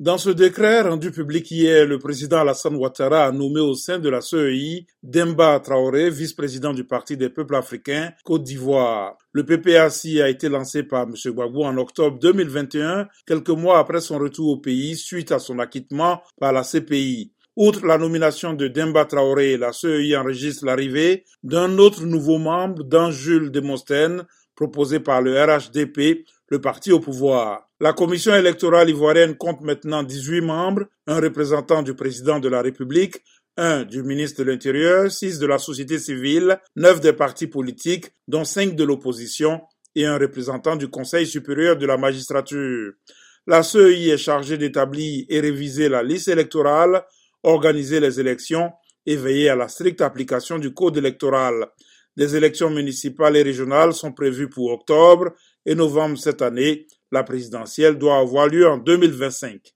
Dans ce décret rendu public hier, le président Alassane Ouattara a nommé au sein de la CEI Demba Traoré, vice-président du Parti des peuples africains Côte d'Ivoire. Le PPAC a été lancé par M. Gbagbo en octobre 2021, quelques mois après son retour au pays suite à son acquittement par la CPI. Outre la nomination de Demba Traoré, la CEI enregistre l'arrivée d'un autre nouveau membre, Dan Jules Demosthène, proposé par le RHDP, le parti au pouvoir. La commission électorale ivoirienne compte maintenant 18 membres, un représentant du président de la République, un du ministre de l'Intérieur, six de la société civile, neuf des partis politiques, dont cinq de l'opposition, et un représentant du Conseil supérieur de la magistrature. La CEI est chargée d'établir et réviser la liste électorale, organiser les élections et veiller à la stricte application du code électoral. Des élections municipales et régionales sont prévues pour octobre et novembre cette année. La présidentielle doit avoir lieu en 2025.